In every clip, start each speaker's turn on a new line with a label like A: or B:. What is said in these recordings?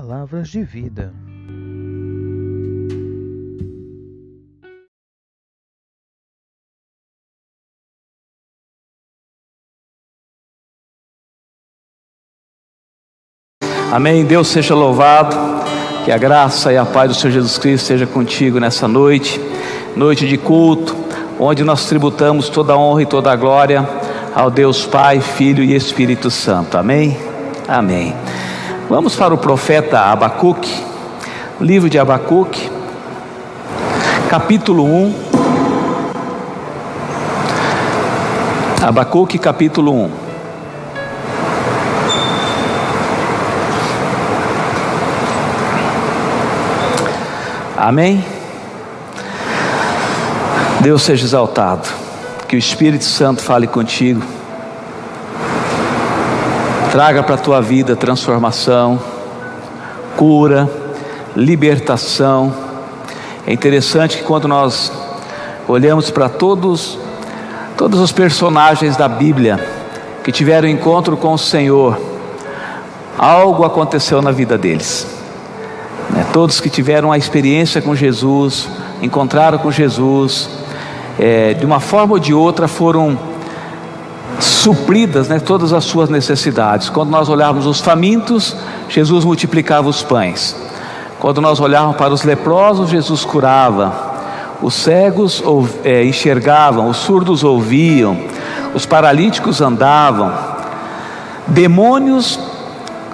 A: Palavras de vida.
B: Amém. Deus seja louvado. Que a graça e a paz do Senhor Jesus Cristo seja contigo nessa noite, noite de culto, onde nós tributamos toda a honra e toda a glória ao Deus Pai, Filho e Espírito Santo. Amém. Amém. Vamos para o profeta Abacuque, livro de Abacuque, capítulo 1. Abacuque, capítulo 1. Amém? Deus seja exaltado, que o Espírito Santo fale contigo, traga para a tua vida transformação, cura, libertação. É interessante que quando nós olhamos para todos, todos os personagens da Bíblia que tiveram encontro com o Senhor, algo aconteceu na vida deles. Né? Todos que tiveram a experiência com Jesus, encontraram com Jesus, é, de uma forma ou de outra foram supridas né, todas as suas necessidades. Quando nós olharmos os famintos, Jesus multiplicava os pães. Quando nós olharmos para os leprosos, Jesus curava. Os cegos é, enxergavam, os surdos ouviam, os paralíticos andavam, demônios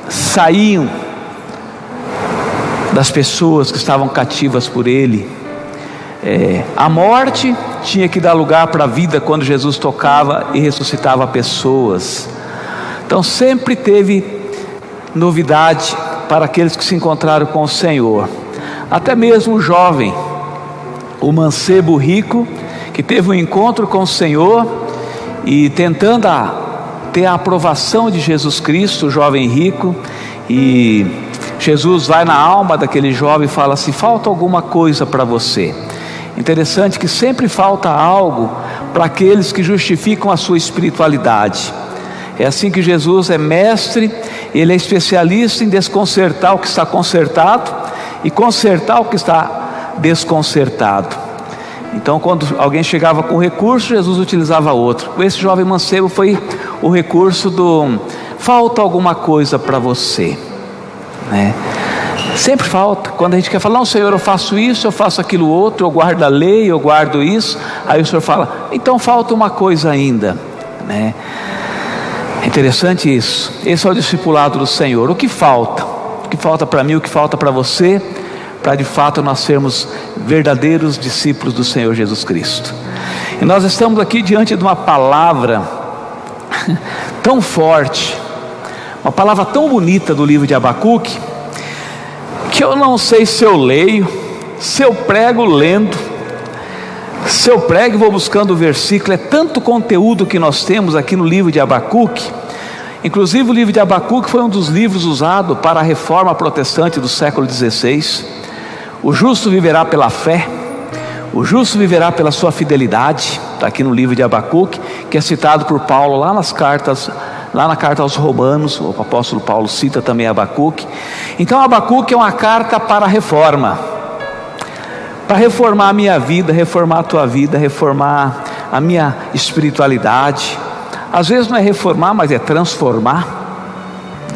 B: saíam das pessoas que estavam cativas por ele. É, a morte tinha que dar lugar para a vida quando Jesus tocava e ressuscitava pessoas. Então sempre teve novidade para aqueles que se encontraram com o Senhor. Até mesmo o jovem, o mancebo rico, que teve um encontro com o Senhor e tentando a, ter a aprovação de Jesus Cristo, o jovem rico, e Jesus vai na alma daquele jovem e fala assim: falta alguma coisa para você. Interessante que sempre falta algo para aqueles que justificam a sua espiritualidade. É assim que Jesus é mestre, ele é especialista em desconcertar o que está consertado e consertar o que está desconcertado. Então, quando alguém chegava com recurso, Jesus utilizava outro. Esse jovem mancebo foi o recurso do falta alguma coisa para você. Né? Sempre falta. Quando a gente quer falar, não, Senhor, eu faço isso, eu faço aquilo outro, eu guardo a lei, eu guardo isso. Aí o Senhor fala, então falta uma coisa ainda. Né? É interessante isso. Esse é o discipulado do Senhor. O que falta? O que falta para mim, o que falta para você, para de fato nós sermos verdadeiros discípulos do Senhor Jesus Cristo. E nós estamos aqui diante de uma palavra tão forte uma palavra tão bonita do livro de Abacuque, que eu não sei se eu leio, se eu prego lendo, se eu prego e vou buscando o versículo, é tanto conteúdo que nós temos aqui no livro de Abacuque. Inclusive, o livro de Abacuque foi um dos livros usados para a reforma protestante do século XVI. O justo viverá pela fé, o justo viverá pela sua fidelidade, está aqui no livro de Abacuque, que é citado por Paulo lá nas cartas Lá na carta aos Romanos, o apóstolo Paulo cita também Abacuque. Então, Abacuque é uma carta para a reforma, para reformar a minha vida, reformar a tua vida, reformar a minha espiritualidade. Às vezes não é reformar, mas é transformar.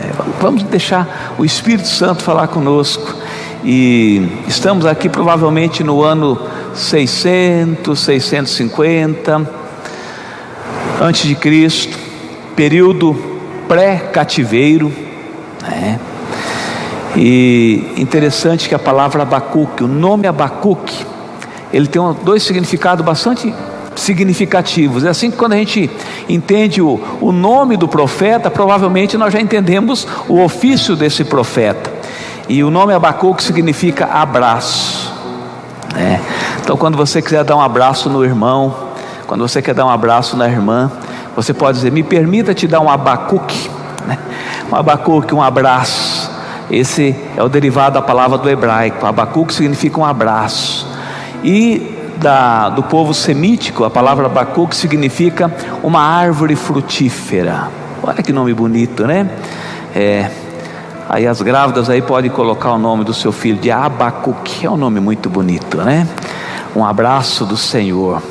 B: É, vamos deixar o Espírito Santo falar conosco. E estamos aqui provavelmente no ano 600, 650 antes de Cristo período pré-cativeiro, né? E interessante que a palavra Abacuque, o nome Abacuque, ele tem dois significados bastante significativos. É assim que quando a gente entende o, o nome do profeta, provavelmente nós já entendemos o ofício desse profeta. E o nome Abacuque significa abraço. Né? Então, quando você quiser dar um abraço no irmão, quando você quer dar um abraço na irmã, você pode dizer: Me permita te dar um abacuque, né? um abacuque, um abraço. Esse é o derivado da palavra do hebraico. Abacuque significa um abraço. E da, do povo semítico, a palavra abacuque significa uma árvore frutífera. Olha que nome bonito, né? É, Aí as grávidas aí podem colocar o nome do seu filho de Abacuque, é um nome muito bonito, né? Um abraço do Senhor.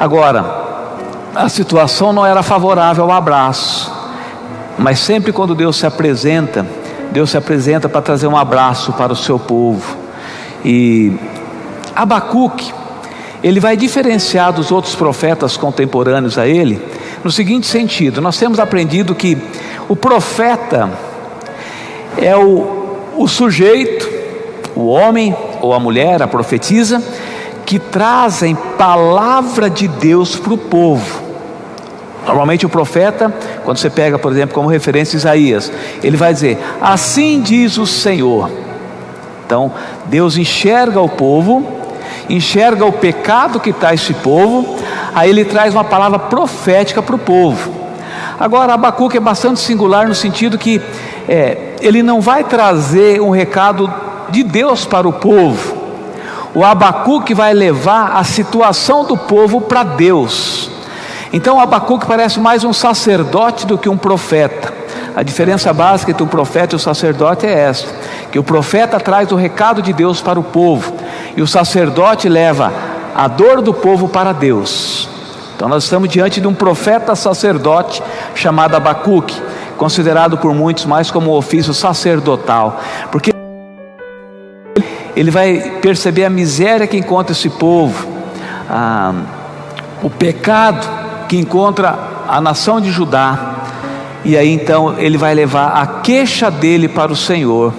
B: Agora, a situação não era favorável ao abraço, mas sempre quando Deus se apresenta, Deus se apresenta para trazer um abraço para o seu povo. E Abacuque, ele vai diferenciar dos outros profetas contemporâneos a ele, no seguinte sentido: nós temos aprendido que o profeta é o, o sujeito, o homem ou a mulher, a profetisa, que trazem palavra de Deus para o povo. Normalmente o profeta, quando você pega, por exemplo, como referência Isaías, ele vai dizer: Assim diz o Senhor. Então, Deus enxerga o povo, enxerga o pecado que está esse povo, aí ele traz uma palavra profética para o povo. Agora, Abacuque é bastante singular no sentido que é, ele não vai trazer um recado de Deus para o povo. O Abacuque vai levar a situação do povo para Deus. Então, Abacuque parece mais um sacerdote do que um profeta. A diferença básica entre o profeta e o sacerdote é esta: que o profeta traz o recado de Deus para o povo, e o sacerdote leva a dor do povo para Deus. Então nós estamos diante de um profeta sacerdote chamado Abacuque, considerado por muitos mais como um ofício sacerdotal, porque ele vai perceber a miséria que encontra esse povo, a, o pecado que encontra a nação de Judá, e aí então ele vai levar a queixa dele para o Senhor.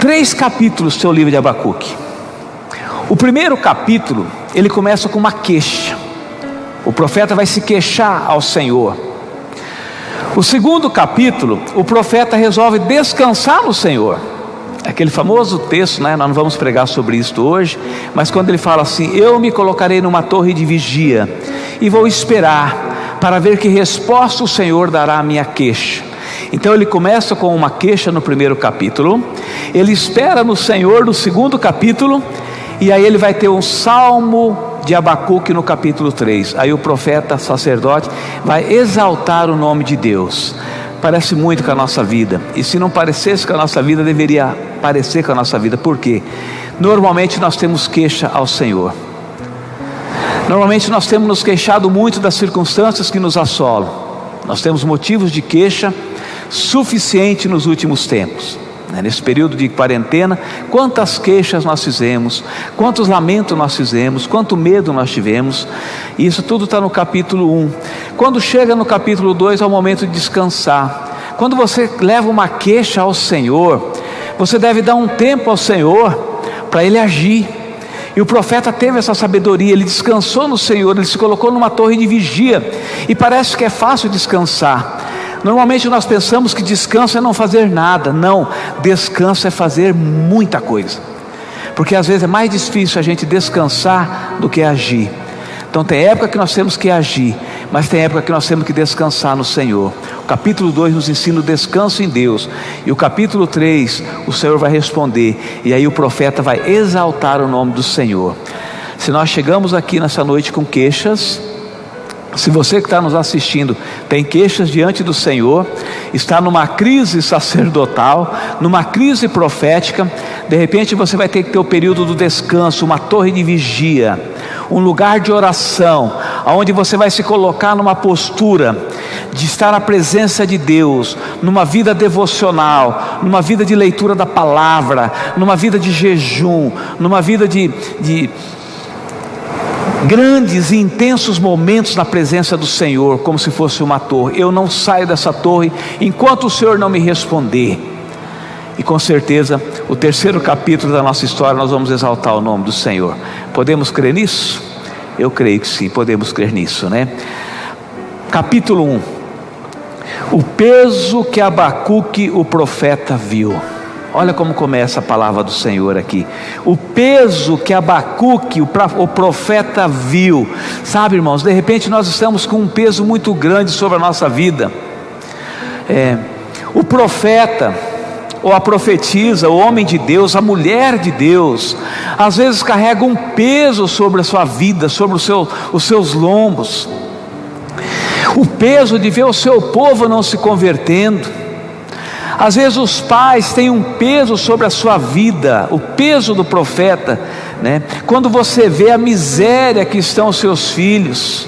B: Três capítulos do seu livro de Abacuque. O primeiro capítulo, ele começa com uma queixa. O profeta vai se queixar ao Senhor. O segundo capítulo, o profeta resolve descansar no Senhor. Aquele famoso texto, né? Nós não vamos pregar sobre isso hoje, mas quando ele fala assim: Eu me colocarei numa torre de vigia e vou esperar para ver que resposta o Senhor dará à minha queixa. Então ele começa com uma queixa no primeiro capítulo, ele espera no Senhor no segundo capítulo, e aí ele vai ter um salmo de Abacuque no capítulo 3. Aí o profeta sacerdote vai exaltar o nome de Deus. Parece muito com a nossa vida. E se não parecesse com a nossa vida, deveria parecer com a nossa vida. Por quê? Normalmente nós temos queixa ao Senhor. Normalmente nós temos nos queixado muito das circunstâncias que nos assolam. Nós temos motivos de queixa suficiente nos últimos tempos. Né, nesse período de quarentena, quantas queixas nós fizemos, quantos lamentos nós fizemos, quanto medo nós tivemos, isso tudo está no capítulo 1. Quando chega no capítulo 2, é o momento de descansar. Quando você leva uma queixa ao Senhor, você deve dar um tempo ao Senhor para Ele agir. E o profeta teve essa sabedoria, ele descansou no Senhor, ele se colocou numa torre de vigia, e parece que é fácil descansar. Normalmente nós pensamos que descanso é não fazer nada. Não, descanso é fazer muita coisa. Porque às vezes é mais difícil a gente descansar do que agir. Então tem época que nós temos que agir, mas tem época que nós temos que descansar no Senhor. O capítulo 2 nos ensina o descanso em Deus. E o capítulo 3, o Senhor vai responder. E aí o profeta vai exaltar o nome do Senhor. Se nós chegamos aqui nessa noite com queixas, se você que está nos assistindo tem queixas diante do Senhor, está numa crise sacerdotal, numa crise profética, de repente você vai ter que ter o período do descanso, uma torre de vigia, um lugar de oração, onde você vai se colocar numa postura de estar na presença de Deus, numa vida devocional, numa vida de leitura da palavra, numa vida de jejum, numa vida de, de grandes e intensos momentos na presença do Senhor, como se fosse uma torre. Eu não saio dessa torre enquanto o Senhor não me responder. E com certeza, o terceiro capítulo da nossa história, nós vamos exaltar o nome do Senhor. Podemos crer nisso? Eu creio que sim, podemos crer nisso, né? Capítulo 1: O peso que Abacuque, o profeta, viu. Olha como começa a palavra do Senhor aqui. O peso que Abacuque, o profeta, viu. Sabe, irmãos, de repente nós estamos com um peso muito grande sobre a nossa vida. É, o profeta, ou a profetisa, o homem de Deus, a mulher de Deus, às vezes carrega um peso sobre a sua vida, sobre os seus lombos. o peso de ver o seu povo não se convertendo. Às vezes os pais têm um peso sobre a sua vida, o peso do profeta, né? Quando você vê a miséria que estão os seus filhos,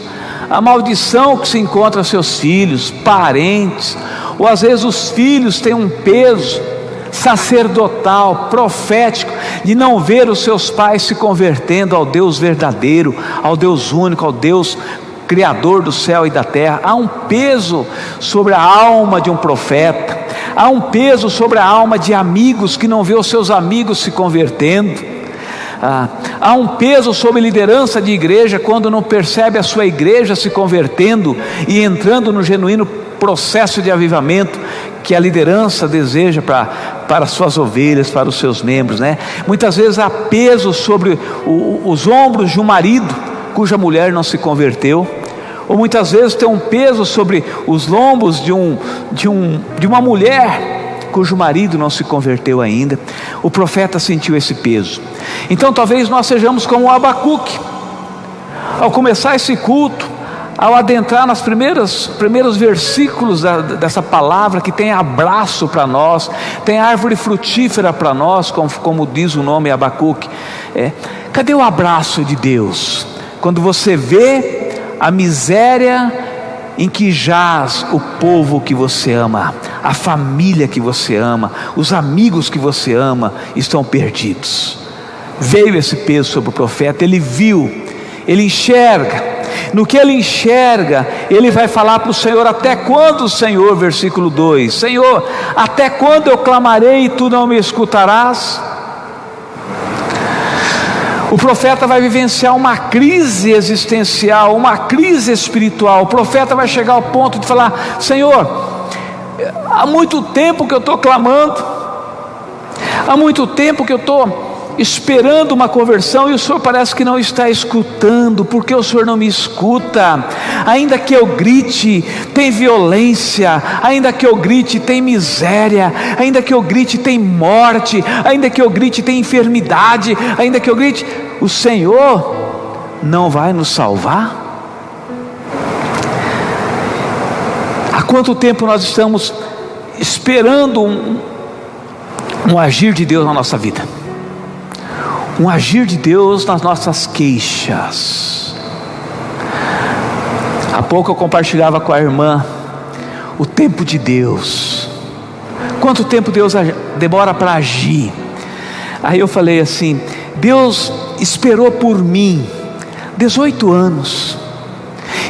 B: a maldição que se encontra seus filhos, parentes, ou às vezes os filhos têm um peso sacerdotal, profético, de não ver os seus pais se convertendo ao Deus verdadeiro, ao Deus único, ao Deus Criador do céu e da terra. Há um peso sobre a alma de um profeta, há um peso sobre a alma de amigos que não vê os seus amigos se convertendo. Ah, há um peso sobre liderança de igreja quando não percebe a sua igreja se convertendo e entrando no genuíno processo de avivamento que a liderança deseja para, para suas ovelhas, para os seus membros, né? Muitas vezes há peso sobre o, os ombros de um marido cuja mulher não se converteu, ou muitas vezes tem um peso sobre os lombos de, um, de, um, de uma mulher cujo marido não se converteu ainda. O profeta sentiu esse peso. Então talvez nós sejamos como Abacuque. Ao começar esse culto, ao adentrar nos primeiros, primeiros versículos da, dessa palavra que tem abraço para nós, tem árvore frutífera para nós, como, como, diz o nome Abacuque. É, cadê o abraço de Deus? Quando você vê a miséria em que jaz o povo que você ama, a família que você ama, os amigos que você ama estão perdidos. Veio esse peso sobre o profeta, ele viu, ele enxerga. No que ele enxerga, ele vai falar para o Senhor: Até quando, Senhor? Versículo 2: Senhor, até quando eu clamarei e tu não me escutarás? O profeta vai vivenciar uma crise existencial, uma crise espiritual. O profeta vai chegar ao ponto de falar: Senhor, há muito tempo que eu estou clamando, há muito tempo que eu estou esperando uma conversão e o Senhor parece que não está escutando, porque o Senhor não me escuta. Ainda que eu grite, tem violência, ainda que eu grite, tem miséria, ainda que eu grite, tem morte, ainda que eu grite, tem enfermidade, ainda que eu grite, o Senhor não vai nos salvar? Há quanto tempo nós estamos esperando um, um agir de Deus na nossa vida? um agir de Deus nas nossas queixas. Há pouco eu compartilhava com a irmã o tempo de Deus. Quanto tempo Deus demora para agir? Aí eu falei assim: Deus esperou por mim 18 anos.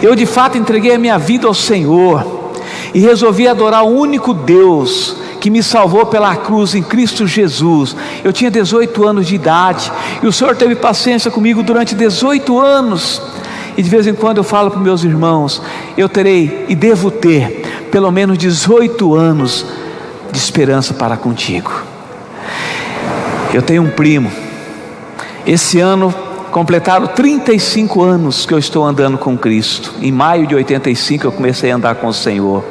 B: Eu de fato entreguei a minha vida ao Senhor e resolvi adorar o único Deus que me salvou pela cruz em Cristo Jesus. Eu tinha 18 anos de idade e o Senhor teve paciência comigo durante 18 anos. E de vez em quando eu falo para meus irmãos: eu terei e devo ter pelo menos 18 anos de esperança para contigo. Eu tenho um primo, esse ano completaram 35 anos que eu estou andando com Cristo. Em maio de 85 eu comecei a andar com o Senhor.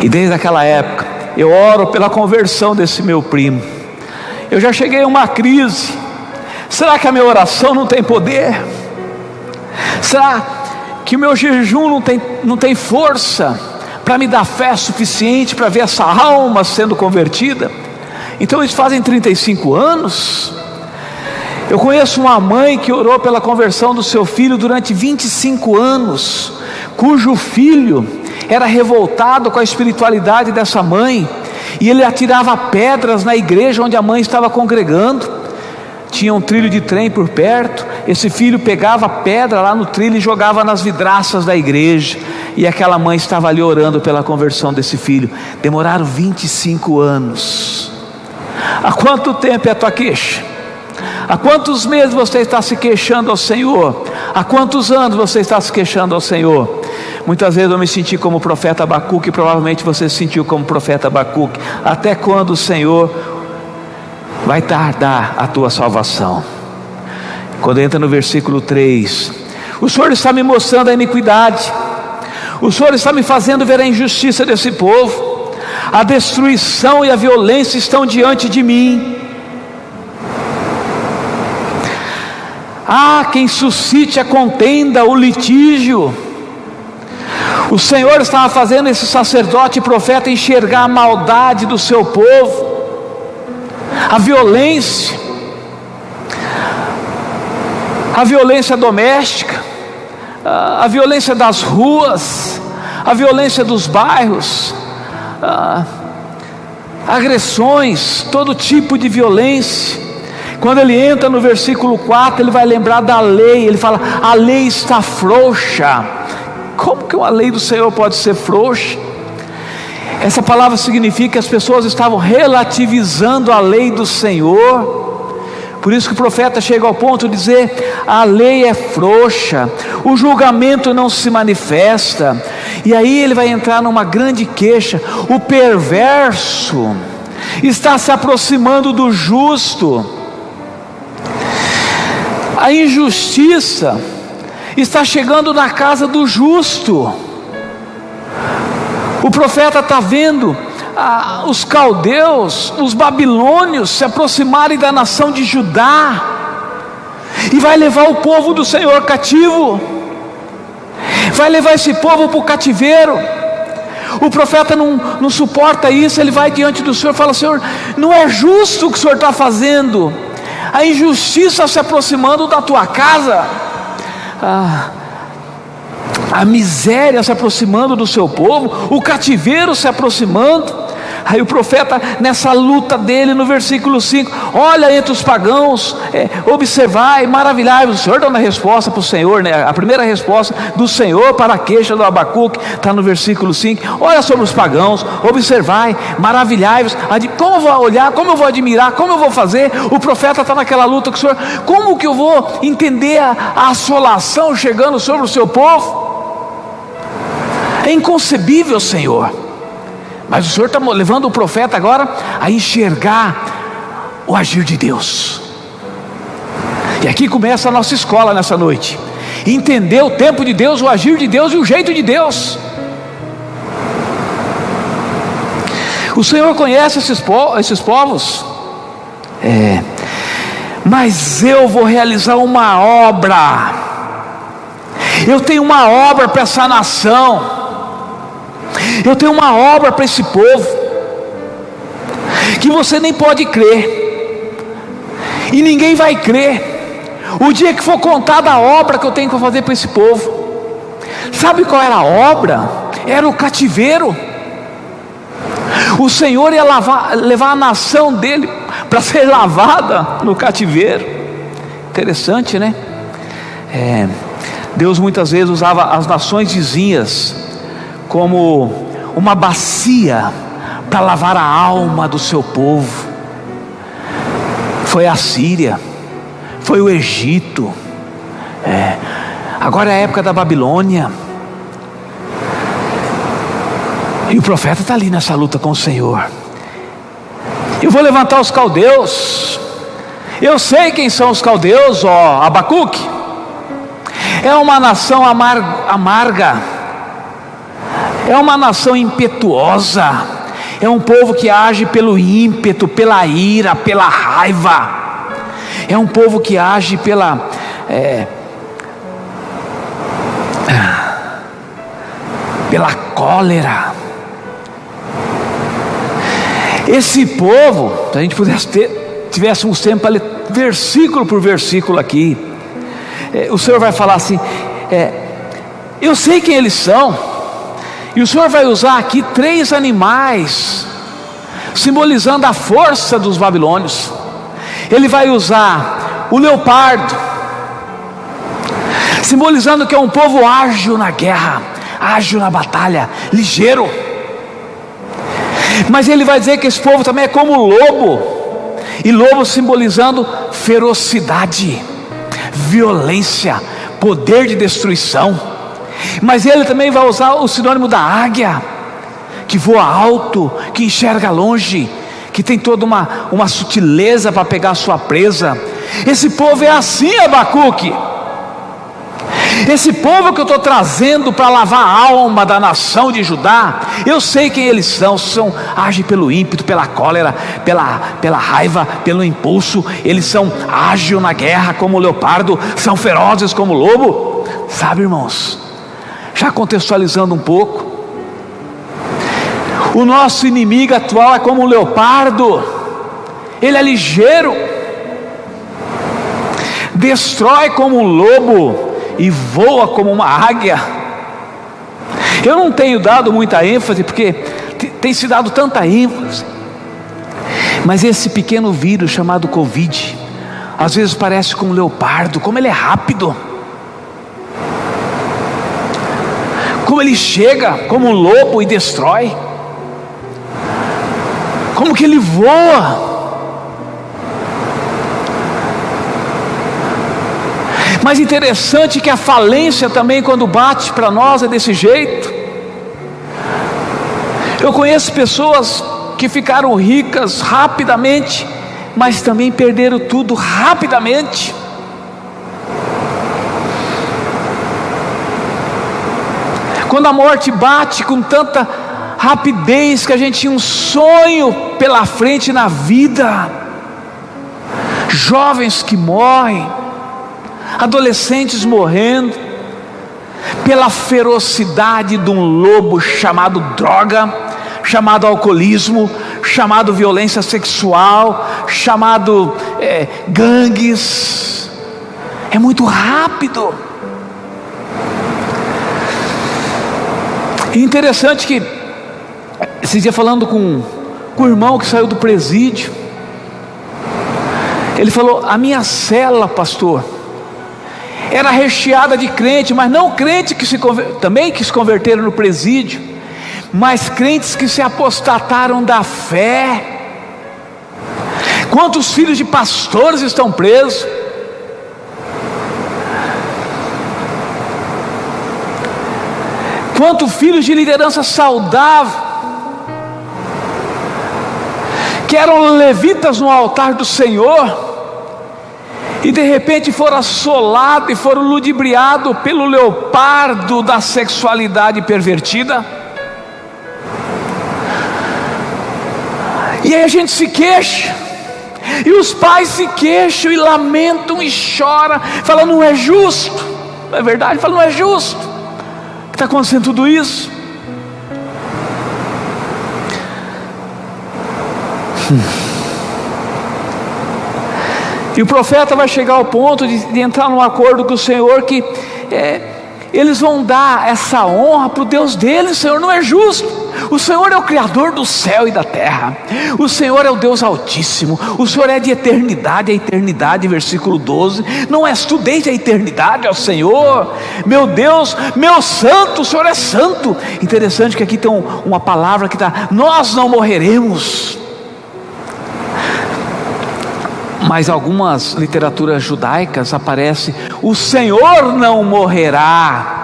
B: E desde aquela época eu oro pela conversão desse meu primo. Eu já cheguei a uma crise. Será que a minha oração não tem poder? Será que o meu jejum não tem, não tem força para me dar fé suficiente para ver essa alma sendo convertida? Então eles fazem 35 anos. Eu conheço uma mãe que orou pela conversão do seu filho durante 25 anos, cujo filho era revoltado com a espiritualidade dessa mãe, e ele atirava pedras na igreja onde a mãe estava congregando. Tinha um trilho de trem por perto, esse filho pegava pedra lá no trilho e jogava nas vidraças da igreja, e aquela mãe estava ali orando pela conversão desse filho. Demoraram 25 anos. Há quanto tempo é a tua queixa? Há quantos meses você está se queixando ao Senhor? Há quantos anos você está se queixando ao Senhor? Muitas vezes eu me senti como o profeta Abacuque, provavelmente você se sentiu como o profeta Abacuque. Até quando o Senhor vai tardar a tua salvação? Quando entra no versículo 3, o Senhor está me mostrando a iniquidade, o Senhor está me fazendo ver a injustiça desse povo, a destruição e a violência estão diante de mim. Ah, quem suscite a contenda, o litígio, O Senhor estava fazendo esse sacerdote e profeta enxergar a maldade do seu povo, a violência, a violência doméstica, a violência das ruas, a violência dos bairros, agressões, todo tipo de violência. Quando ele entra no versículo 4, ele vai lembrar da lei, ele fala: a lei está frouxa. Como que uma lei do Senhor pode ser frouxa? Essa palavra significa que as pessoas estavam relativizando a lei do Senhor. Por isso que o profeta chega ao ponto de dizer: a lei é frouxa, o julgamento não se manifesta. E aí ele vai entrar numa grande queixa: o perverso está se aproximando do justo, a injustiça está chegando na casa do justo. O profeta está vendo ah, os caldeus, os babilônios se aproximarem da nação de Judá, e vai levar o povo do Senhor cativo, vai levar esse povo para o cativeiro. O profeta não, não suporta isso, ele vai diante do Senhor e fala: Senhor, não é justo o que o Senhor está fazendo, a injustiça se aproximando da tua casa. Ah, a miséria se aproximando do seu povo, o cativeiro se aproximando. Aí o profeta, nessa luta dele, no versículo 5, olha entre os pagãos, é, observai, maravilhai. O Senhor dá uma resposta para o Senhor, né? a primeira resposta do Senhor para a queixa do Abacuque, está no versículo 5. Olha sobre os pagãos, observai, maravilhai-vos. Como eu vou olhar, como eu vou admirar, como eu vou fazer? O profeta está naquela luta com o Senhor, como que eu vou entender a, a assolação chegando sobre o seu povo? É inconcebível, Senhor. Mas o Senhor está levando o profeta agora a enxergar o agir de Deus. E aqui começa a nossa escola nessa noite. Entender o tempo de Deus, o agir de Deus e o jeito de Deus. O Senhor conhece esses, po esses povos. É. Mas eu vou realizar uma obra. Eu tenho uma obra para essa nação. Eu tenho uma obra para esse povo que você nem pode crer, e ninguém vai crer. O dia que for contada a obra que eu tenho para fazer para esse povo, sabe qual era a obra? Era o cativeiro. O Senhor ia lavar, levar a nação dele para ser lavada no cativeiro. Interessante, né? É, Deus muitas vezes usava as nações vizinhas como uma bacia para lavar a alma do seu povo. Foi a Síria, foi o Egito, é. agora é a época da Babilônia. E o profeta está ali nessa luta com o Senhor. Eu vou levantar os caldeus. Eu sei quem são os caldeus, ó Abacuque. É uma nação amarga é uma nação impetuosa, é um povo que age pelo ímpeto, pela ira, pela raiva, é um povo que age pela. É, pela cólera. Esse povo, se a gente pudesse ter, tivéssemos tempo para ler versículo por versículo aqui, é, o Senhor vai falar assim: é, eu sei quem eles são, e o Senhor vai usar aqui três animais, simbolizando a força dos babilônios. Ele vai usar o leopardo, simbolizando que é um povo ágil na guerra, ágil na batalha, ligeiro. Mas ele vai dizer que esse povo também é como o lobo, e lobo simbolizando ferocidade, violência, poder de destruição. Mas ele também vai usar o sinônimo da águia, que voa alto, que enxerga longe, que tem toda uma, uma sutileza para pegar a sua presa. Esse povo é assim, Abacuque. Esse povo que eu estou trazendo para lavar a alma da nação de Judá, eu sei quem eles são, são agem pelo ímpeto, pela cólera, pela, pela raiva, pelo impulso, eles são ágil na guerra como o leopardo, são ferozes como o lobo. Sabe, irmãos, Já contextualizando um pouco, o nosso inimigo atual é como um leopardo, ele é ligeiro, destrói como um lobo e voa como uma águia. Eu não tenho dado muita ênfase, porque tem se dado tanta ênfase, mas esse pequeno vírus chamado Covid, às vezes parece como um leopardo, como ele é rápido, como ele chega como um lobo e destrói, como que ele voa. Mas interessante que a falência também, quando bate para nós, é desse jeito. Eu conheço pessoas que ficaram ricas rapidamente, mas também perderam tudo rapidamente. Quando a morte bate com tanta rapidez que a gente tinha um sonho pela frente na vida, jovens que morrem, adolescentes morrendo, pela ferocidade de um lobo chamado droga, chamado alcoolismo, chamado violência sexual, chamado é, gangues. É muito rápido. E interessante que, esse dia falando com, com o irmão que saiu do presídio, ele falou: A minha cela, pastor, era recheada de crente, mas não crente que se também que se converteram no presídio, mas crentes que se apostataram da fé. Quantos filhos de pastores estão presos? Quantos filhos de liderança saudável que eram levitas no altar do Senhor? e de repente foram assolados e foram ludibriados pelo leopardo da sexualidade pervertida. E aí a gente se queixa, e os pais se queixam e lamentam e choram, falam: não é justo, não é verdade? Falam: não é justo, está acontecendo tudo isso. Hum. E o profeta vai chegar ao ponto de, de entrar num acordo com o Senhor que é, eles vão dar essa honra para o Deus deles, Senhor, não é justo. O Senhor é o Criador do céu e da terra, o Senhor é o Deus Altíssimo, o Senhor é de eternidade a eternidade, versículo 12. Não és tu desde a eternidade ao Senhor, meu Deus, meu santo, o Senhor é santo. Interessante que aqui tem uma palavra que está: nós não morreremos mas algumas literaturas judaicas aparece: o Senhor não morrerá.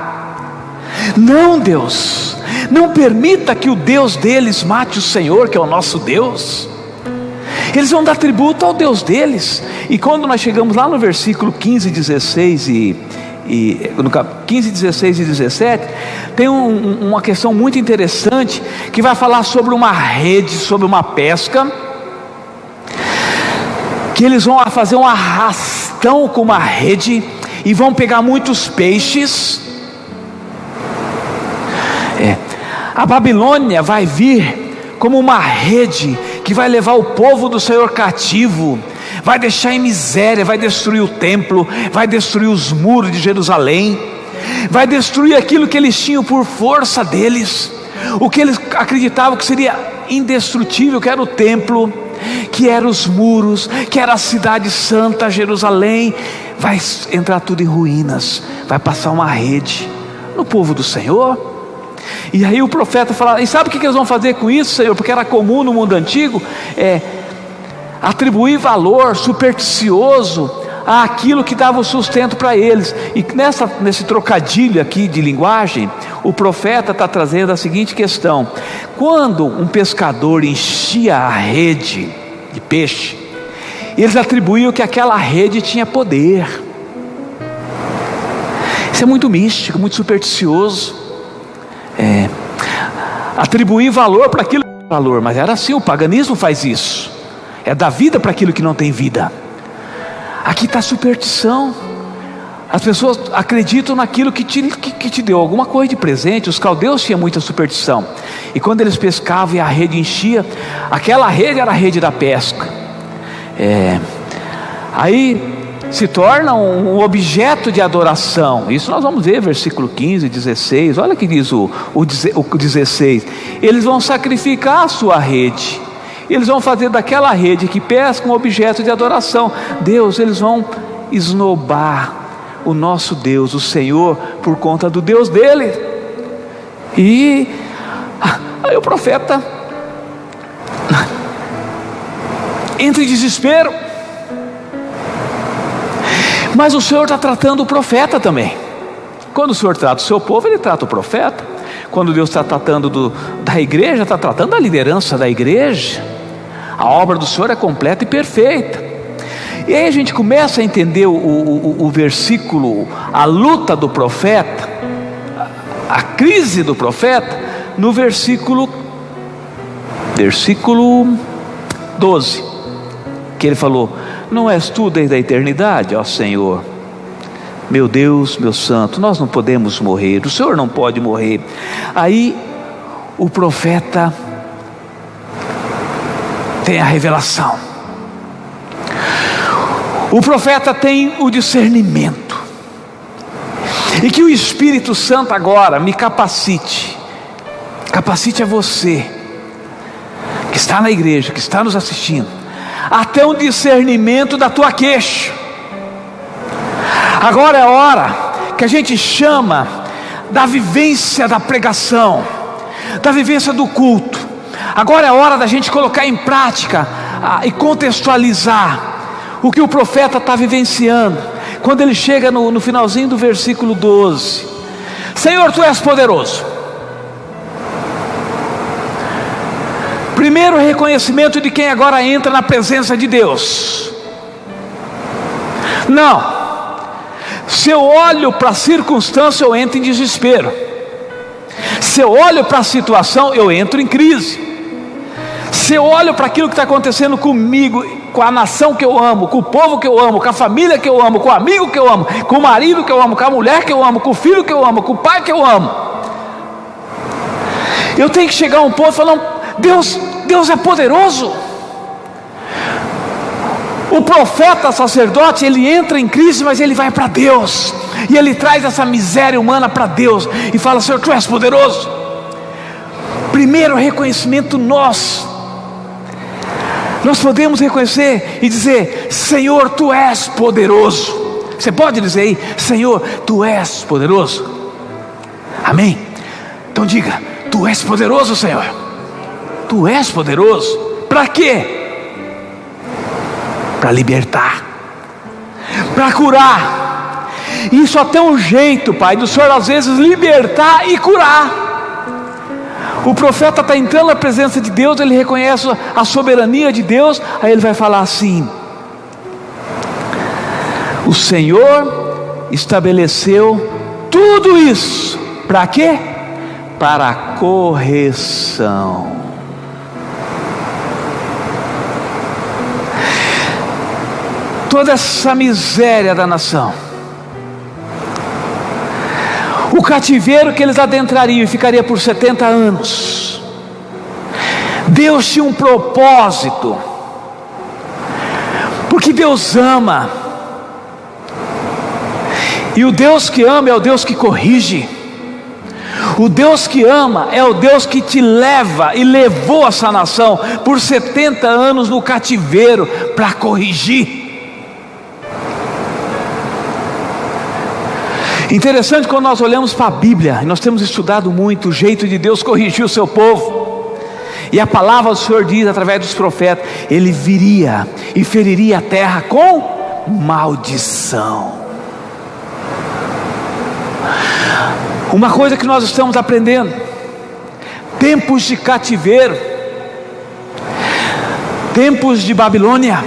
B: Não, Deus, não permita que o Deus deles mate o Senhor, que é o nosso Deus. Eles vão dar tributo ao Deus deles. E quando nós chegamos lá no versículo 15, 16 e, e no 15, 16 e 17, tem um, uma questão muito interessante que vai falar sobre uma rede, sobre uma pesca que eles vão fazer um arrastão com uma rede e vão pegar muitos peixes. A Babilônia vai vir como uma rede que vai levar o povo do Senhor cativo, vai deixar em miséria, vai destruir o templo, vai destruir os muros de Jerusalém, vai destruir aquilo que eles tinham por força deles, o que eles acreditavam que seria indestrutível, que era o templo que eram os muros, que era a cidade santa, Jerusalém, vai entrar tudo em ruínas, vai passar uma rede no povo do Senhor. E aí o profeta fala: e sabe o que eles vão fazer com isso, Senhor? Porque era comum no mundo antigo é, atribuir valor supersticioso àquilo que dava o sustento para eles. E nessa, nesse trocadilho aqui de linguagem, o profeta está trazendo a seguinte questão: quando um pescador enchia a rede de peixe, eles atribuíam que aquela rede tinha poder. Isso é muito místico, muito supersticioso. Atribuir valor para aquilo que tem valor, mas era assim, o paganismo faz isso. É dar vida para aquilo que não tem vida. Aqui está superstição. as pessoas acreditam naquilo que te, que, que te deu alguma coisa de presente. Os caldeus tinham muita superstição. E quando eles pescavam e a rede enchia, aquela rede era a rede da pesca. É, aí se torna um objeto de adoração. Isso nós vamos ver, versículo 15, 16. Olha que diz o, o, o 16: Eles vão sacrificar a sua rede, eles vão fazer daquela rede que pesca um objeto de adoração. Deus, eles vão esnobar o nosso Deus, o Senhor, por conta do Deus dele. E aí o profeta entra em desespero. Mas o Senhor está tratando o profeta também. Quando o Senhor trata o seu povo, ele trata o profeta. Quando Deus está tratando do, da igreja, está tratando da liderança da igreja. A obra do Senhor é completa e perfeita. E aí a gente começa a entender o, o, o versículo, a luta do profeta, a, a crise do profeta, no versículo, versículo 12, que ele falou: Não és tu desde a eternidade, ó Senhor, meu Deus, meu santo, nós não podemos morrer, o Senhor não pode morrer. Aí o profeta tem a revelação. O profeta tem o discernimento. E que o Espírito Santo agora me capacite. Capacite a você que está na igreja, que está nos assistindo, até um discernimento da tua queixa. Agora é a hora que a gente chama da vivência da pregação, da vivência do culto. Agora é a hora da gente colocar em prática ah, e contextualizar o que o profeta está vivenciando, quando ele chega no, no finalzinho do versículo 12: Senhor, tu és poderoso. Primeiro reconhecimento de quem agora entra na presença de Deus. Não, se eu olho para a circunstância, eu entro em desespero. Se eu olho para a situação, eu entro em crise. Se eu olho para aquilo que está acontecendo comigo, com a nação que eu amo, com o povo que eu amo, com a família que eu amo, com o amigo que eu amo, com o marido que eu amo, com a mulher que eu amo, com o filho que eu amo, com o pai que eu amo. Eu tenho que chegar a um ponto e falar: Deus, Deus é poderoso. O profeta sacerdote, ele entra em crise, mas ele vai para Deus, e ele traz essa miséria humana para Deus, e fala: Senhor, tu és poderoso. Primeiro reconhecimento nosso nós podemos reconhecer e dizer: Senhor, tu és poderoso. Você pode dizer aí: Senhor, tu és poderoso. Amém? Então diga: Tu és poderoso, Senhor. Tu és poderoso. Para quê? Para libertar, para curar. Só tem um jeito, Pai, do Senhor às vezes libertar e curar. O profeta está entrando na presença de Deus, ele reconhece a soberania de Deus, aí ele vai falar assim: O Senhor estabeleceu tudo isso, para quê? Para correção. Toda essa miséria da nação o cativeiro que eles adentrariam e ficaria por 70 anos. Deus tinha um propósito, porque Deus ama, e o Deus que ama é o Deus que corrige. O Deus que ama é o Deus que te leva e levou essa nação por 70 anos no cativeiro para corrigir. Interessante quando nós olhamos para a Bíblia, nós temos estudado muito o jeito de Deus corrigir o seu povo. E a palavra do Senhor diz através dos profetas: Ele viria e feriria a terra com maldição. Uma coisa que nós estamos aprendendo: tempos de cativeiro, tempos de Babilônia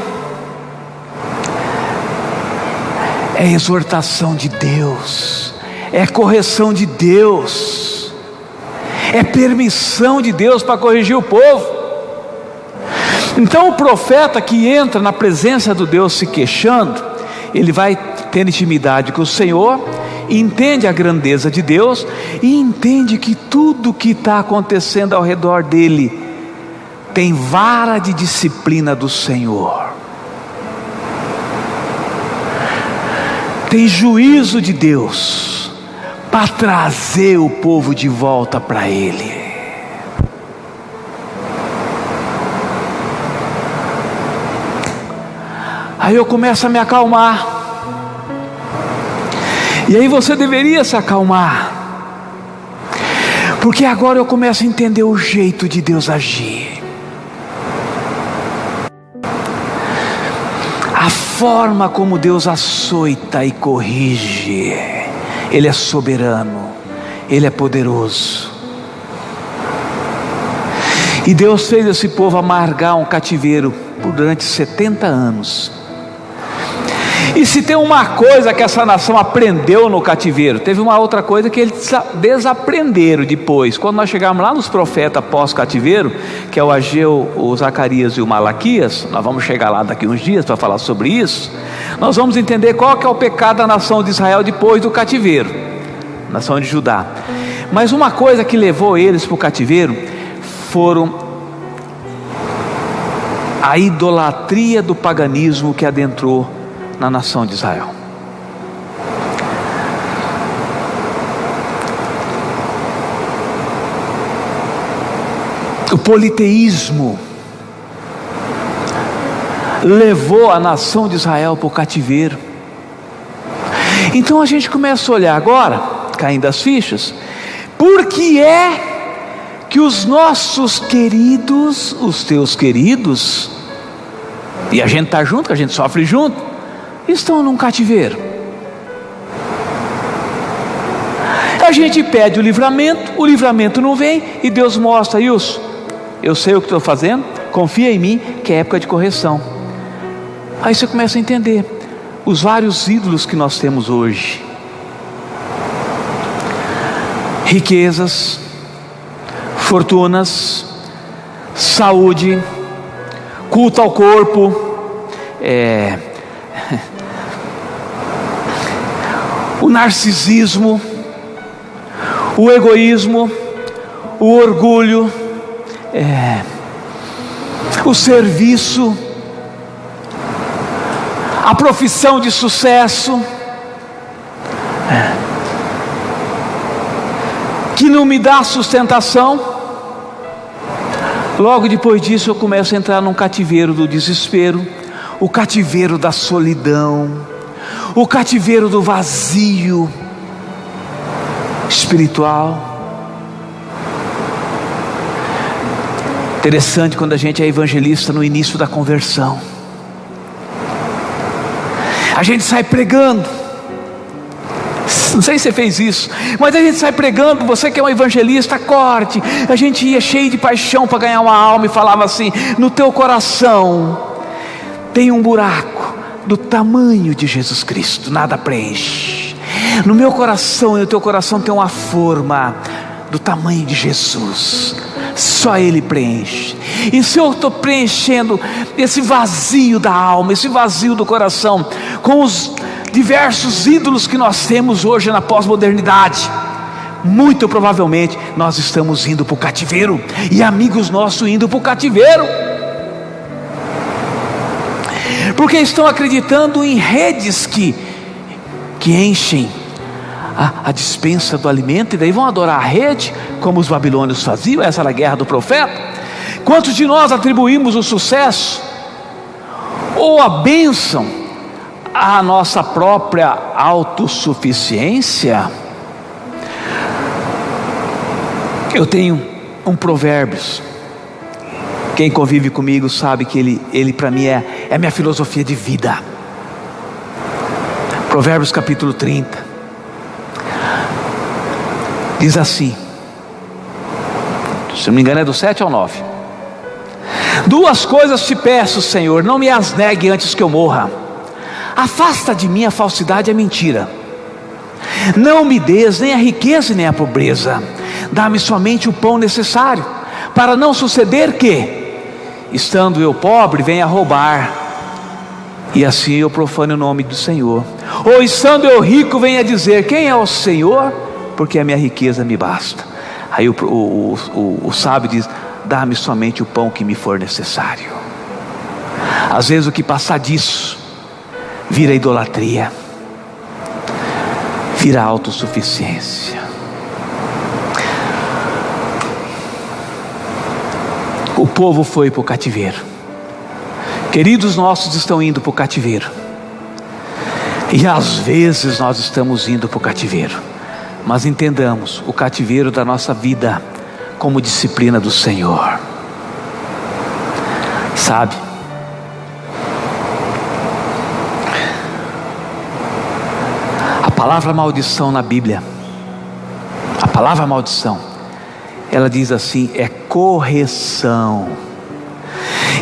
B: é exortação de Deus, é correção de Deus, é permissão de Deus para corrigir o povo. Então o profeta que entra na presença do Deus se queixando, ele vai ter intimidade com o Senhor, entende a grandeza de Deus e entende que tudo que está acontecendo ao redor dele tem vara de disciplina do Senhor. Tem juízo de Deus para trazer o povo de volta para Ele. Aí eu começo a me acalmar. E aí você deveria se acalmar. Porque agora eu começo a entender o jeito de Deus agir. Forma como Deus açoita e corrige. Ele é soberano, ele é poderoso. E Deus fez esse povo amargar um cativeiro durante 70 anos. E se tem uma coisa que essa nação aprendeu no cativeiro, teve uma outra coisa que eles desaprenderam depois. Quando nós chegamos lá nos profetas pós-cativeiro, que é o Ageu, o Zacarias e o Malaquias, nós vamos chegar lá daqui uns dias para falar sobre isso. Nós vamos entender qual que é o pecado da nação de Israel depois do cativeiro, nação de Judá. Mas uma coisa que levou eles para o cativeiro foram a idolatria do paganismo que adentrou na nação de Israel. O politeísmo levou a nação de Israel para o cativeiro. Então a gente começa a olhar agora, caindo as fichas, por que é que os nossos queridos, os teus queridos, e a gente está junto, a gente sofre junto, estão num cativeiro. A gente pede o livramento, o livramento não vem e Deus mostra, isso. eu sei o que estou fazendo, confia em mim que é época de correção. Aí você começa a entender os vários ídolos que nós temos hoje: riquezas, fortunas, saúde, culto ao corpo, é, o narcisismo, o egoísmo, o orgulho, é, o serviço, a profissão de sucesso, é, que não me dá sustentação. Logo depois disso, eu começo a entrar num cativeiro do desespero, o cativeiro da solidão o cativeiro do vazio espiritual. Interessante quando a gente é evangelista no início da conversão. A gente sai pregando. Não sei se você fez isso, mas a gente sai pregando. Você que é um evangelista, corte. A gente ia cheio de paixão para ganhar uma alma e falava assim: no teu coração tem um buraco do tamanho de Jesus Cristo, nada preenche. No meu coração e no teu coração tem uma forma do tamanho de Jesus, só Ele preenche. E se eu estou preenchendo esse vazio da alma, esse vazio do coração, com os diversos ídolos que nós temos hoje na pós-modernidade, muito provavelmente nós estamos indo para o cativeiro, e amigos nossos indo para o cativeiro porque estão acreditando em redes que, que enchem a, a dispensa do alimento, e daí vão adorar a rede, como os babilônios faziam, essa era a guerra do profeta. Quantos de nós atribuímos o sucesso ou a bênção à nossa própria autossuficiência? Eu tenho um provérbios quem convive comigo sabe que ele, ele para mim é, é minha filosofia de vida. Provérbios capítulo 30. Diz assim: se não me engano, é do 7 ao 9. Duas coisas te peço, Senhor, não me as negue antes que eu morra. Afasta de mim a falsidade e a mentira. Não me des nem a riqueza nem a pobreza. Dá-me somente o pão necessário, para não suceder que estando eu pobre, venha roubar E assim eu profano o nome do Senhor. Ou estando eu rico, venha dizer: Quem é o Senhor? Porque a minha riqueza me basta. Aí o, o, o, o sábio diz: Dá-me somente o pão que me for necessário. Às vezes o que passar disso vira idolatria, vira autossuficiência. O povo foi para o cativeiro. Queridos nossos estão indo para o cativeiro. E às vezes nós estamos indo para o cativeiro. Mas entendamos o cativeiro da nossa vida como disciplina do Senhor. Sabe? A palavra maldição na Bíblia, a palavra maldição, ela diz assim: é correção.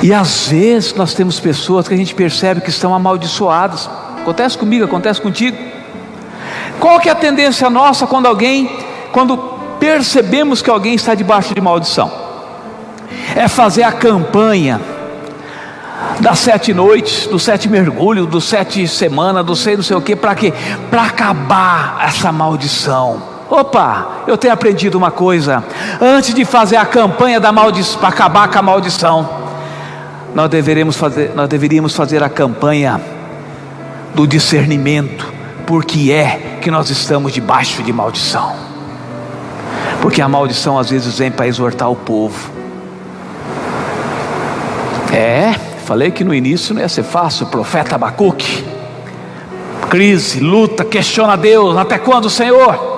B: E às vezes nós temos pessoas que a gente percebe que estão amaldiçoadas. Acontece comigo, acontece contigo. Qual que é a tendência nossa quando alguém, quando percebemos que alguém está debaixo de maldição? É fazer a campanha das sete noites, dos sete mergulhos, dos sete semanas, do sei não sei o que, para quê? Para acabar essa maldição. Opa, eu tenho aprendido uma coisa. Antes de fazer a campanha da maldição, para acabar com a maldição, nós deveríamos fazer, nós deveríamos fazer a campanha do discernimento, porque é que nós estamos debaixo de maldição. Porque a maldição às vezes vem para exortar o povo. É, falei que no início não ia ser fácil, profeta Abacuque. Crise, luta, questiona Deus, até quando, Senhor?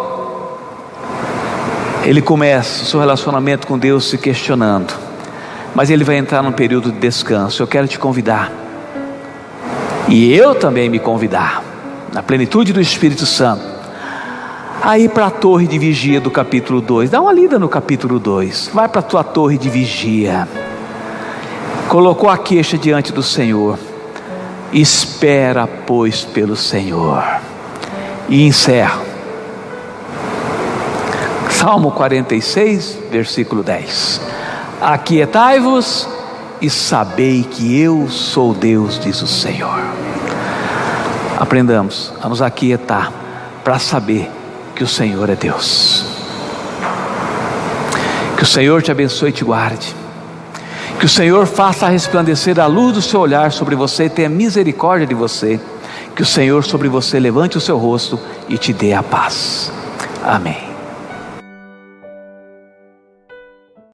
B: Ele começa o seu relacionamento com Deus se questionando, mas ele vai entrar num período de descanso. Eu quero te convidar, e eu também me convidar, na plenitude do Espírito Santo, a ir para a torre de vigia do capítulo 2. Dá uma lida no capítulo 2. Vai para a tua torre de vigia. Colocou a queixa diante do Senhor. Espera, pois, pelo Senhor. E encerra Salmo 46, versículo 10. Aquietai-vos e sabei que eu sou Deus, diz o Senhor. Aprendamos a nos aquietar para saber que o Senhor é Deus. Que o Senhor te abençoe e te guarde. Que o Senhor faça resplandecer a luz do seu olhar sobre você e tenha misericórdia de você. Que o Senhor sobre você levante o seu rosto e te dê a paz. Amém.